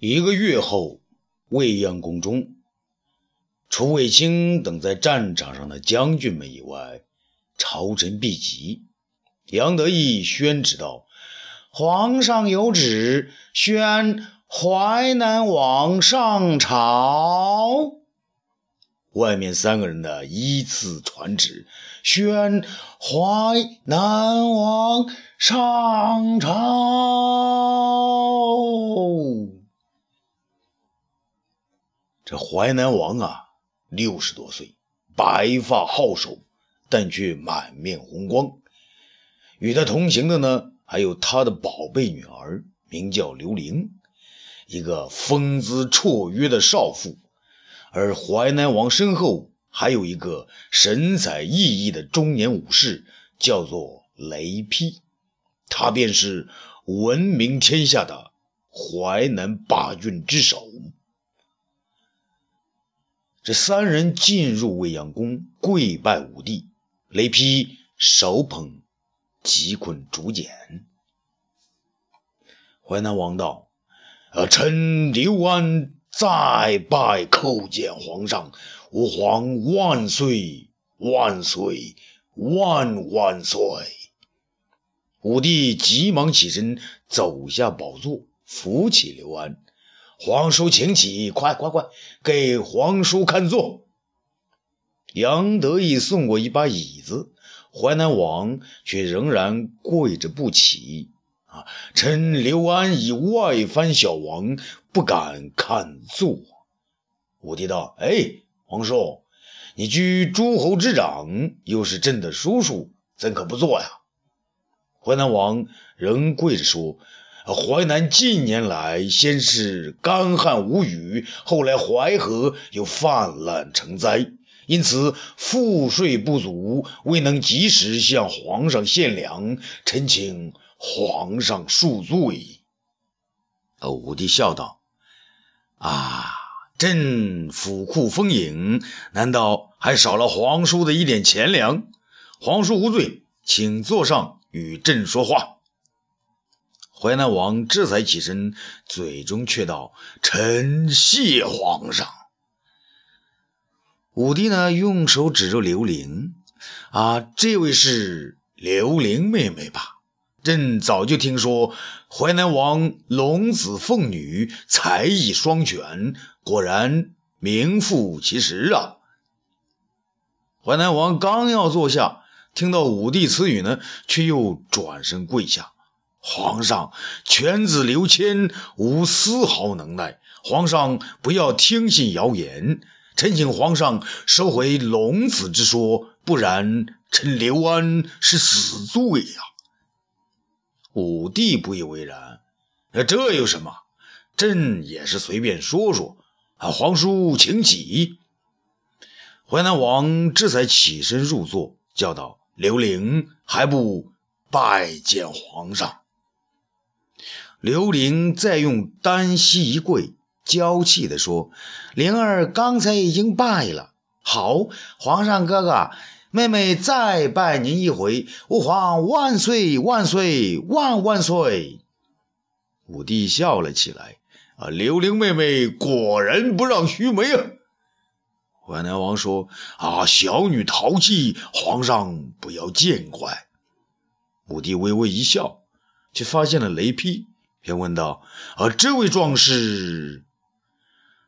一个月后，未央宫中，除卫青等在战场上的将军们以外，朝臣毕集。杨得意宣旨道：“皇上有旨，宣淮南王上朝。”外面三个人的依次传旨，宣淮南王上朝。这淮南王啊，六十多岁，白发皓首，但却满面红光。与他同行的呢，还有他的宝贝女儿，名叫刘玲，一个风姿绰约的少妇。而淮南王身后还有一个神采奕奕的中年武士，叫做雷劈，他便是闻名天下的淮南八郡之首。这三人进入未央宫，跪拜武帝。雷劈手捧几捆竹简。淮南王道：“呃，臣刘安再拜叩见皇上，吾皇万岁万岁万万岁！”武帝急忙起身，走下宝座，扶起刘安。皇叔，请起！快快快，给皇叔看座。杨得意送过一把椅子，淮南王却仍然跪着不起。啊，臣刘安以外藩小王，不敢看座。武帝道：“哎，皇叔，你居诸侯之长，又是朕的叔叔，怎可不坐呀？”淮南王仍跪着说。淮南近年来，先是干旱无雨，后来淮河又泛滥成灾，因此赋税不足，未能及时向皇上献粮，臣请皇上恕罪。武帝笑道：“啊，朕府库丰盈，难道还少了皇叔的一点钱粮？皇叔无罪，请坐上与朕说话。”淮南王这才起身，嘴中却道：“臣谢皇上。”武帝呢，用手指着刘玲：“啊，这位是刘玲妹妹吧？朕早就听说淮南王龙子凤女，才艺双全，果然名副其实啊！”淮南王刚要坐下，听到武帝此语呢，却又转身跪下。皇上，犬子刘谦无丝毫能耐，皇上不要听信谣言。臣请皇上收回龙子之说，不然臣刘安是死罪呀！武帝不以为然，这有什么？朕也是随便说说。啊，皇叔请起。淮南王这才起身入座，叫道：“刘玲还不拜见皇上？”刘玲再用单膝一跪，娇气地说：“灵儿刚才已经拜了。好，皇上哥哥，妹妹再拜您一回。吾皇万岁万岁万万岁！”武帝笑了起来：“啊，刘玲妹妹果然不让须眉啊！”淮南王说：“啊，小女淘气，皇上不要见怪。”武帝微微一笑，却发现了雷劈。便问道：“啊，这位壮士？”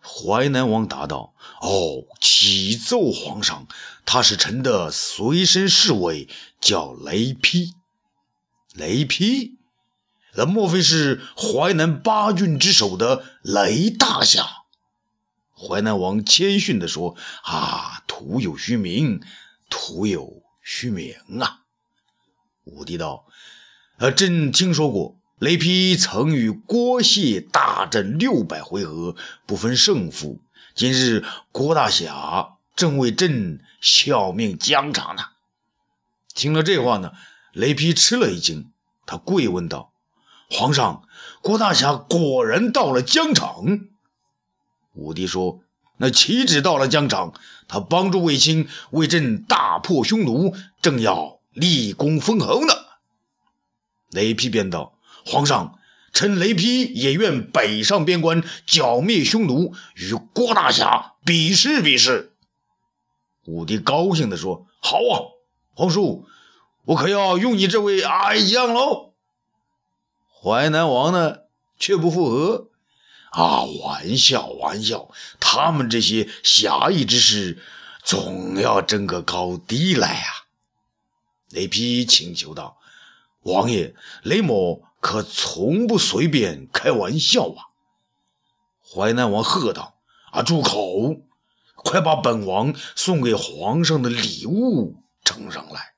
淮南王答道：“哦，启奏皇上，他是臣的随身侍卫，叫雷劈。雷劈？那莫非是淮南八郡之首的雷大侠？”淮南王谦逊地说：“啊，徒有虚名，徒有虚名啊。”武帝道：“啊，朕听说过。”雷劈曾与郭谢大战六百回合，不分胜负。今日郭大侠正为朕效命疆场呢。听了这话呢，雷劈吃了一惊，他跪问道：“皇上，郭大侠果然到了疆场？”武帝说：“那岂止到了疆场？他帮助卫青为朕大破匈奴，正要立功封侯呢。”雷劈便道。皇上，臣雷劈也愿北上边关，剿灭匈奴，与郭大侠比试比试。武帝高兴地说：“好啊，皇叔，我可要用你这位爱将喽。”淮南王呢，却不附和。啊，玩笑玩笑，他们这些侠义之士，总要争个高低来啊！雷劈请求道：“王爷，雷某可从不随便开玩笑啊！”淮南王喝道：“啊，住口！快把本王送给皇上的礼物呈上来。”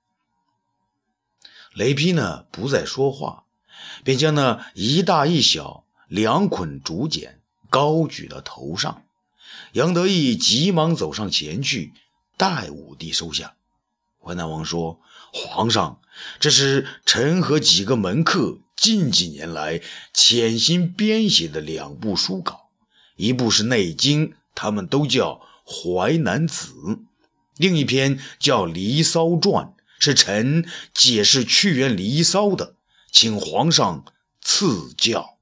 雷劈呢，不再说话，便将那一大一小两捆竹简高举到头上。杨得意急忙走上前去，代武帝收下。淮南王说。皇上，这是臣和几个门客近几年来潜心编写的两部书稿，一部是《内经》，他们都叫《淮南子》；另一篇叫《离骚传》，是臣解释屈原《离骚》的，请皇上赐教。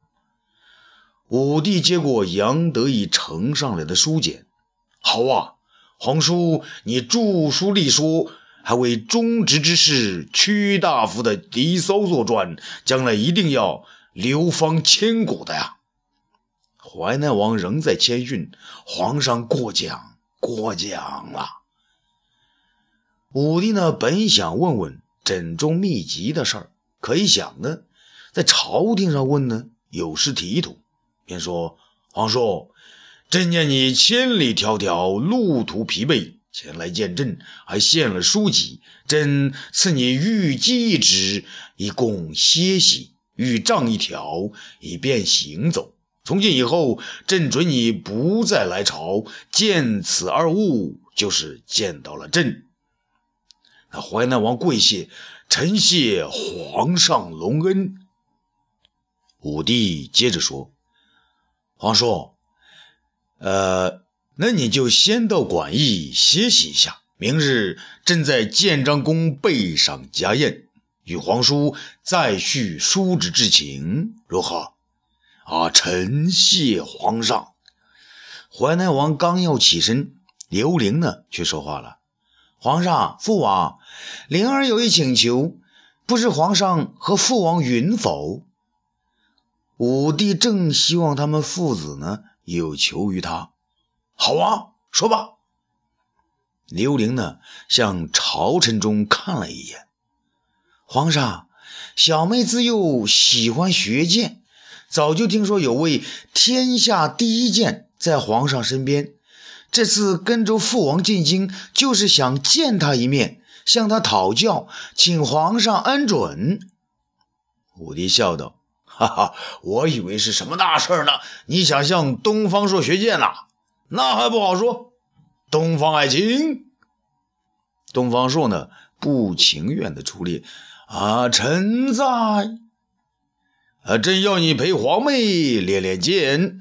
武帝接过杨得意呈上来的书简，好啊，皇叔，你著书立说。还为忠直之士屈大夫的《离骚》作传，将来一定要流芳千古的呀！淮南王仍在谦逊，皇上过奖过奖了。武帝呢，本想问问枕中秘籍的事儿，可一想呢，在朝廷上问呢，有失体统，便说：“皇叔，朕见你千里迢迢，路途疲惫。”前来见朕，还献了书籍。朕赐你玉鸡一纸，以供歇息；玉杖一条，以便行走。从今以后，朕准你不再来朝，见此二物，就是见到了朕。那淮南王跪谢，臣谢皇上隆恩。武帝接着说：“皇叔，呃。”那你就先到馆驿歇息一下，明日朕在建章宫备赏家宴，与皇叔再叙叔侄之情，如何？啊，臣谢皇上。淮南王刚要起身，刘玲呢却说话了：“皇上，父王，灵儿有一请求，不知皇上和父王允否？”武帝正希望他们父子呢有求于他。好啊，说吧。刘玲呢，向朝臣中看了一眼。皇上，小妹自幼喜欢学剑，早就听说有位天下第一剑在皇上身边。这次跟着父王进京，就是想见他一面，向他讨教，请皇上恩准。武帝笑道：“哈哈，我以为是什么大事呢？你想向东方朔学剑呐？”那还不好说。东方爱卿，东方朔呢？不情愿的出列。啊，臣在。啊，朕要你陪皇妹练练剑，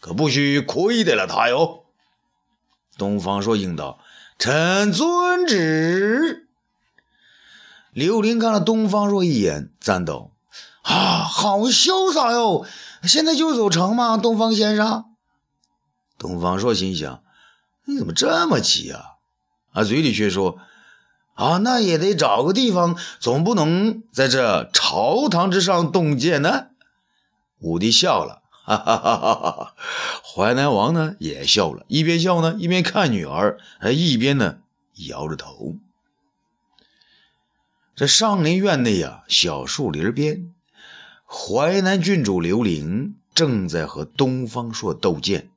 可不许亏待了她哟。东方朔应道：“臣遵旨。”刘玲看了东方朔一眼，赞道：“啊，好潇洒哟！现在就走成吗？东方先生？”东方朔心想：“你怎么这么急啊？”啊，嘴里却说：“啊，那也得找个地方，总不能在这朝堂之上动剑呢。”武帝笑了，哈哈哈哈哈！淮南王呢也笑了，一边笑呢，一边看女儿，还一边呢摇着头。这上林院内呀，小树林边，淮南郡主刘玲正在和东方朔斗剑。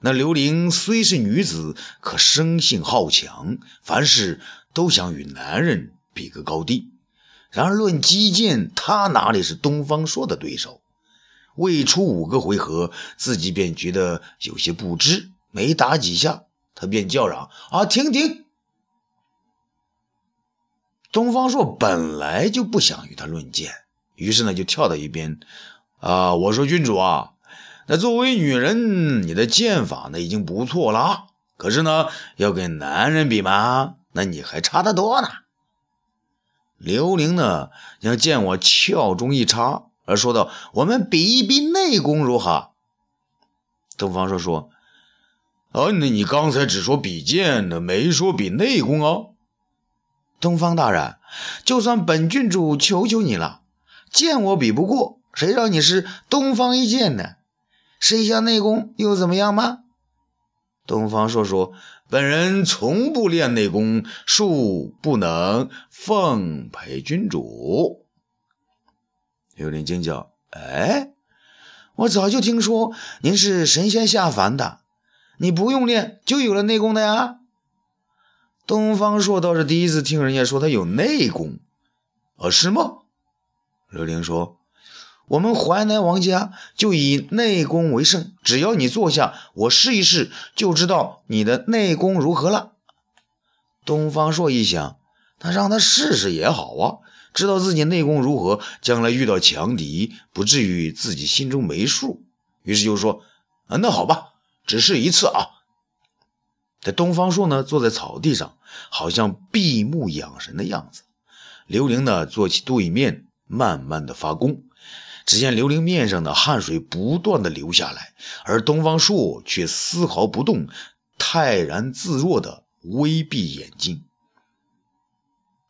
那刘玲虽是女子，可生性好强，凡事都想与男人比个高低。然而论击剑，她哪里是东方朔的对手？未出五个回合，自己便觉得有些不知。没打几下，他便叫嚷：“啊，停停！”东方朔本来就不想与他论剑，于是呢，就跳到一边：“啊，我说君主啊。”那作为女人，你的剑法呢已经不错了，可是呢，要跟男人比嘛，那你还差得多呢。刘玲呢，将剑我鞘中一插，而说道：“我们比一比内功如何？”东方朔说：“啊，那你刚才只说比剑呢，没说比内功啊。”东方大人，就算本郡主求求你了，剑我比不过，谁让你是东方一剑呢？试一下内功又怎么样吗？东方朔说：“本人从不练内功，恕不能奉陪君主。”刘玲惊叫：“哎，我早就听说您是神仙下凡的，你不用练就有了内功的呀？”东方朔倒是第一次听人家说他有内功，啊，是吗？刘玲说：“我们淮南王家就以内功为胜，只要你坐下，我试一试，就知道你的内功如何了。”东方朔一想，那让他试试也好啊。知道自己内功如何，将来遇到强敌，不至于自己心中没数。于是就说：“啊，那好吧，只试一次啊。”这东方朔呢，坐在草地上，好像闭目养神的样子。刘玲呢，坐起对面，慢慢的发功。只见刘伶面上的汗水不断的流下来，而东方朔却丝毫不动，泰然自若的微闭眼睛。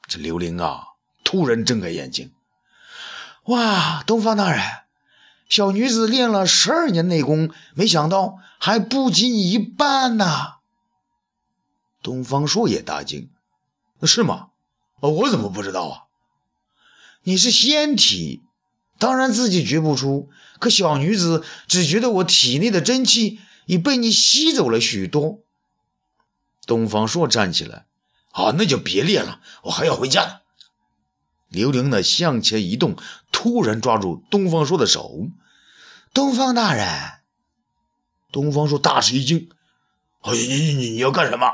这刘伶啊！突然睁开眼睛，哇！东方大人，小女子练了十二年内功，没想到还不及你一半呢。东方朔也大惊：“是吗？我怎么不知道啊？你是仙体，当然自己觉不出。可小女子只觉得我体内的真气已被你吸走了许多。”东方朔站起来：“啊，那就别练了，我还要回家呢。”刘玲呢向前一动，突然抓住东方朔的手。东方大人，东方朔大吃一惊：“哎，你你你你要干什么？”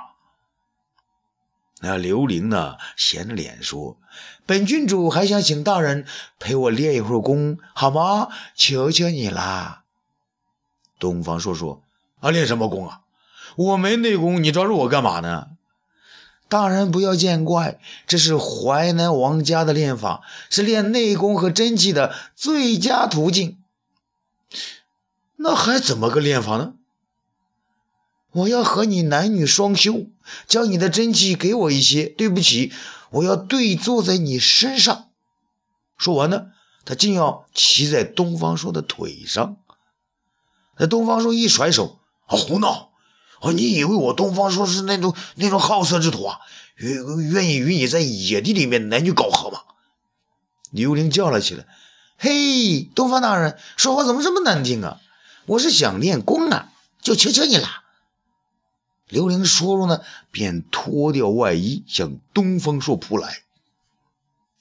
那刘玲呢闲着脸说：“本郡主还想请大人陪我练一会儿功，好吗？求求你啦！”东方朔说：“啊，练什么功啊？我没内功，你抓住我干嘛呢？”大人不要见怪，这是淮南王家的练法，是练内功和真气的最佳途径。那还怎么个练法呢？我要和你男女双修，将你的真气给我一些。对不起，我要对坐在你身上。说完呢，他竟要骑在东方朔的腿上。那东方朔一甩手，啊胡闹！哦，你以为我东方朔是那种那种好色之徒啊？愿愿意与你在野地里面男女搞合吗？刘伶叫了起来：“嘿，东方大人，说话怎么这么难听啊？我是想练功啊，就求求你了。”刘玲说着呢，便脱掉外衣向东方朔扑来。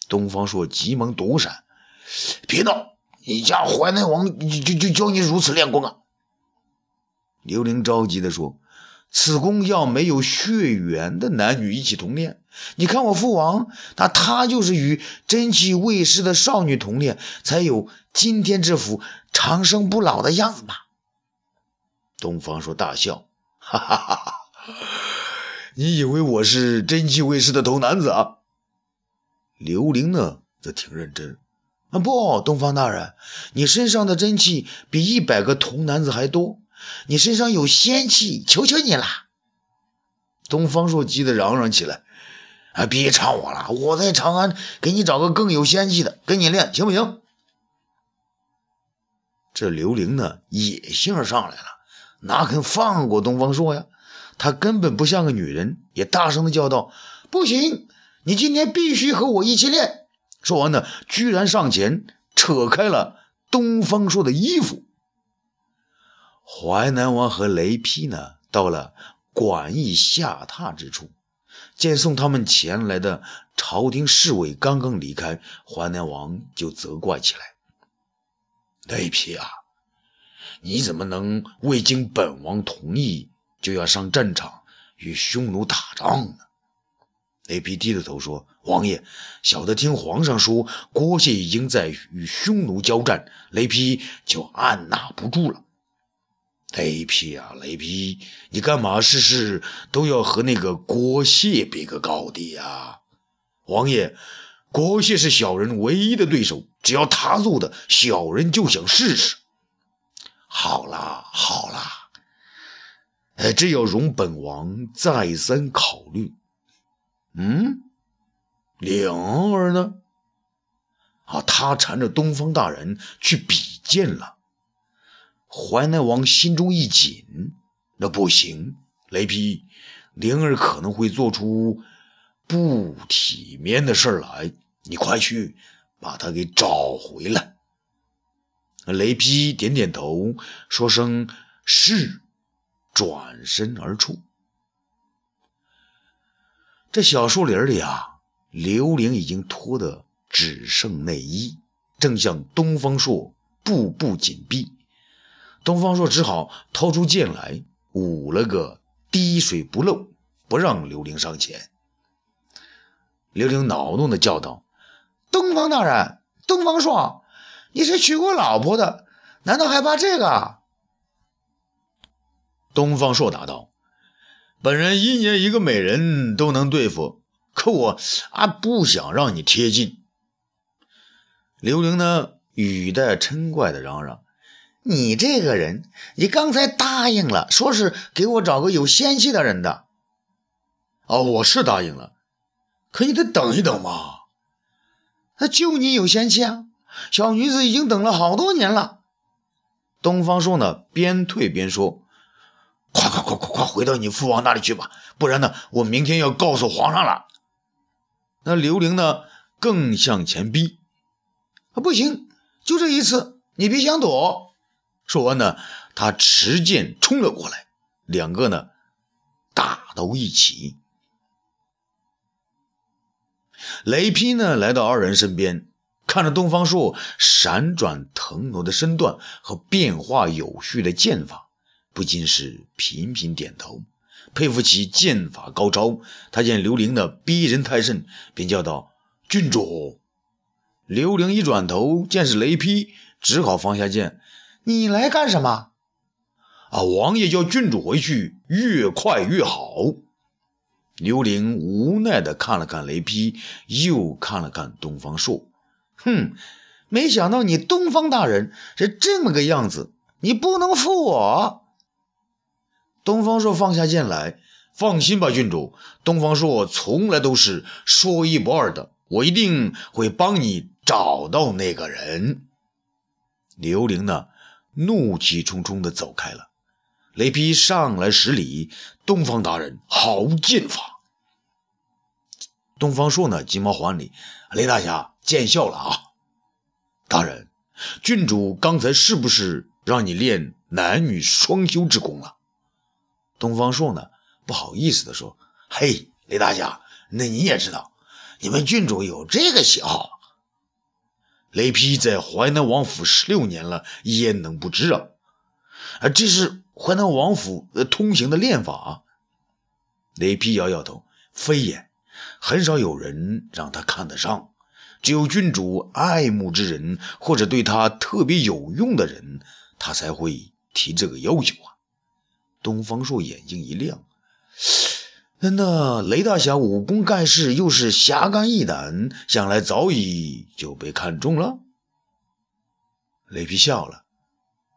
东方朔急忙躲闪：“别闹！你家淮南王就就教你如此练功啊？”刘玲着急地说。此功要没有血缘的男女一起同练，你看我父王，那他就是与真气未失的少女同练，才有今天这副长生不老的样子嘛。东方朔大笑，哈哈哈哈！你以为我是真气卫士的童男子啊？刘玲呢，则挺认真，啊不，东方大人，你身上的真气比一百个童男子还多。你身上有仙气，求求你了！东方朔急得嚷嚷起来：“啊，别唱我了，我在长安给你找个更有仙气的，跟你练，行不行？”这刘玲呢，野性上来了，哪肯放过东方朔呀？他根本不像个女人，也大声的叫道：“不行，你今天必须和我一起练！”说完呢，居然上前扯开了东方朔的衣服。淮南王和雷劈呢，到了馆驿下榻之处，见送他们前来的朝廷侍卫刚刚离开，淮南王就责怪起来：“雷劈啊，你怎么能未经本王同意就要上战场与匈奴打仗呢？”雷劈低着头说：“王爷，小的听皇上说，郭谢已经在与匈奴交战，雷劈就按捺不住了。”雷劈啊，雷劈！你干嘛事事都要和那个郭谢比个高低呀？王爷，郭谢是小人唯一的对手，只要他做的，小人就想试试。好啦，好啦，哎这要容本王再三考虑。嗯，灵儿呢？啊，他缠着东方大人去比剑了。淮南王心中一紧，那不行，雷劈，灵儿可能会做出不体面的事来。你快去把他给找回来。雷劈点点头，说声是，转身而出。这小树林里啊，刘玲已经脱得只剩内衣，正向东方朔步步紧逼。东方朔只好掏出剑来，舞了个滴水不漏，不让刘玲上前。刘玲恼怒地叫道：“东方大人，东方朔，你是娶过老婆的，难道还怕这个？”东方朔答道。本人一年一个美人都能对付，可我啊不想让你贴近。刘玲呢，语带嗔怪的嚷嚷：“你这个人，你刚才答应了，说是给我找个有仙气的人的。哦，我是答应了，可你得等一等嘛。那就你有仙气啊！小女子已经等了好多年了。”东方朔呢，边退边说。快快快快快回到你父王那里去吧，不然呢，我明天要告诉皇上了。那刘玲呢，更向前逼。啊，不行，就这一次，你别想躲。说完呢，他持剑冲了过来，两个呢，打到一起。雷劈呢，来到二人身边，看着东方朔闪转腾挪的身段和变化有序的剑法。不禁是频频点头，佩服其剑法高超。他见刘玲的逼人太甚，便叫道：“郡主。”刘玲一转头，见是雷劈，只好放下剑：“你来干什么？”“啊，王爷叫郡主回去，越快越好。”刘玲无奈地看了看雷劈，又看了看东方朔，哼，没想到你东方大人是这么个样子，你不能负我。东方朔放下剑来，放心吧，郡主。东方朔从来都是说一不二的，我一定会帮你找到那个人。刘玲呢，怒气冲冲地走开了。雷劈上来施礼：“东方大人，好剑法。”东方朔呢，急忙还礼：“雷大侠见笑了啊，大人，郡主刚才是不是让你练男女双修之功了？”东方朔呢，不好意思地说：“嘿，雷大侠，那你也知道，你们郡主有这个喜好。雷劈在淮南王府十六年了，焉能不知啊？啊，这是淮南王府通行的练法。”雷劈摇摇头：“非也，很少有人让他看得上，只有郡主爱慕之人或者对他特别有用的人，他才会提这个要求啊。”东方朔眼睛一亮，那雷大侠武功盖世，又是侠肝义胆，想来早已就被看中了。雷劈笑了，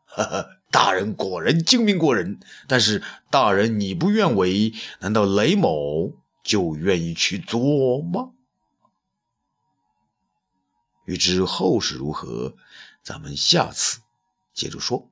哈哈，大人果然精明过人。但是大人你不愿为，难道雷某就愿意去做吗？欲知后事如何，咱们下次接着说。